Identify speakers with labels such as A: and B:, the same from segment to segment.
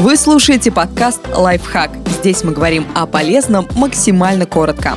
A: Вы слушаете подкаст «Лайфхак». Здесь мы говорим о полезном максимально коротко.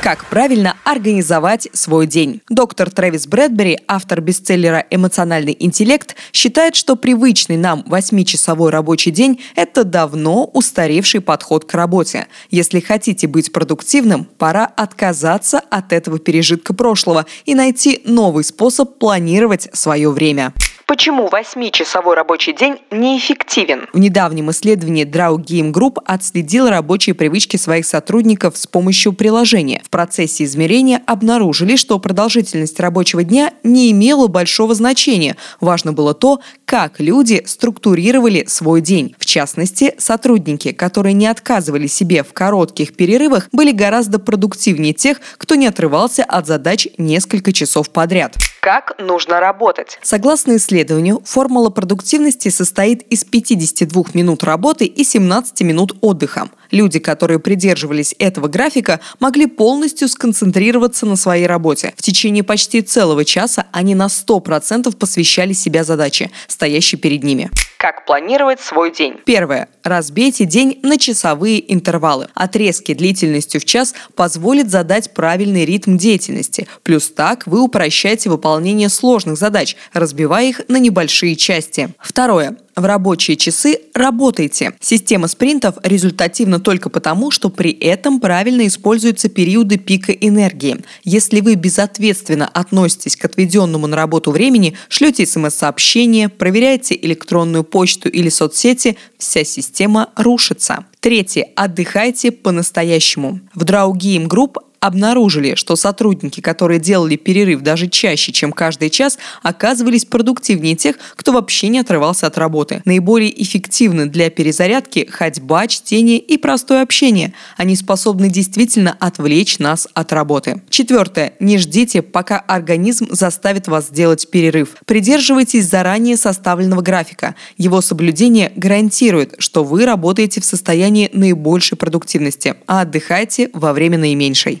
A: Как правильно организовать свой день? Доктор Трэвис Брэдбери, автор бестселлера «Эмоциональный интеллект», считает, что привычный нам 8-часовой рабочий день – это давно устаревший подход к работе. Если хотите быть продуктивным, пора отказаться от этого пережитка прошлого и найти новый способ планировать свое время.
B: Почему 8-часовой рабочий день неэффективен?
A: В недавнем исследовании Drau Game Group отследил рабочие привычки своих сотрудников с помощью приложения. В процессе измерения обнаружили, что продолжительность рабочего дня не имела большого значения. Важно было то, как люди структурировали свой день. В частности, сотрудники, которые не отказывали себе в коротких перерывах, были гораздо продуктивнее тех, кто не отрывался от задач несколько часов подряд.
B: Как нужно работать?
A: Согласно исследованию, формула продуктивности состоит из 52 минут работы и 17 минут отдыха. Люди, которые придерживались этого графика, могли полностью сконцентрироваться на своей работе. В течение почти целого часа они на 100% посвящали себя задаче, стоящей перед ними.
B: Как планировать свой день?
A: Первое. Разбейте день на часовые интервалы. Отрезки длительностью в час позволят задать правильный ритм деятельности. Плюс так вы упрощаете выполнение сложных задач, разбивая их на небольшие части. Второе в рабочие часы работайте. Система спринтов результативна только потому, что при этом правильно используются периоды пика энергии. Если вы безответственно относитесь к отведенному на работу времени, шлете смс-сообщения, проверяете электронную почту или соцсети, вся система рушится. Третье. Отдыхайте по-настоящему. В Drau Game Group обнаружили, что сотрудники, которые делали перерыв даже чаще, чем каждый час, оказывались продуктивнее тех, кто вообще не отрывался от работы. Наиболее эффективны для перезарядки ходьба, чтение и простое общение. Они способны действительно отвлечь нас от работы. Четвертое. Не ждите, пока организм заставит вас сделать перерыв. Придерживайтесь заранее составленного графика. Его соблюдение гарантирует, что вы работаете в состоянии наибольшей продуктивности, а отдыхайте во время наименьшей.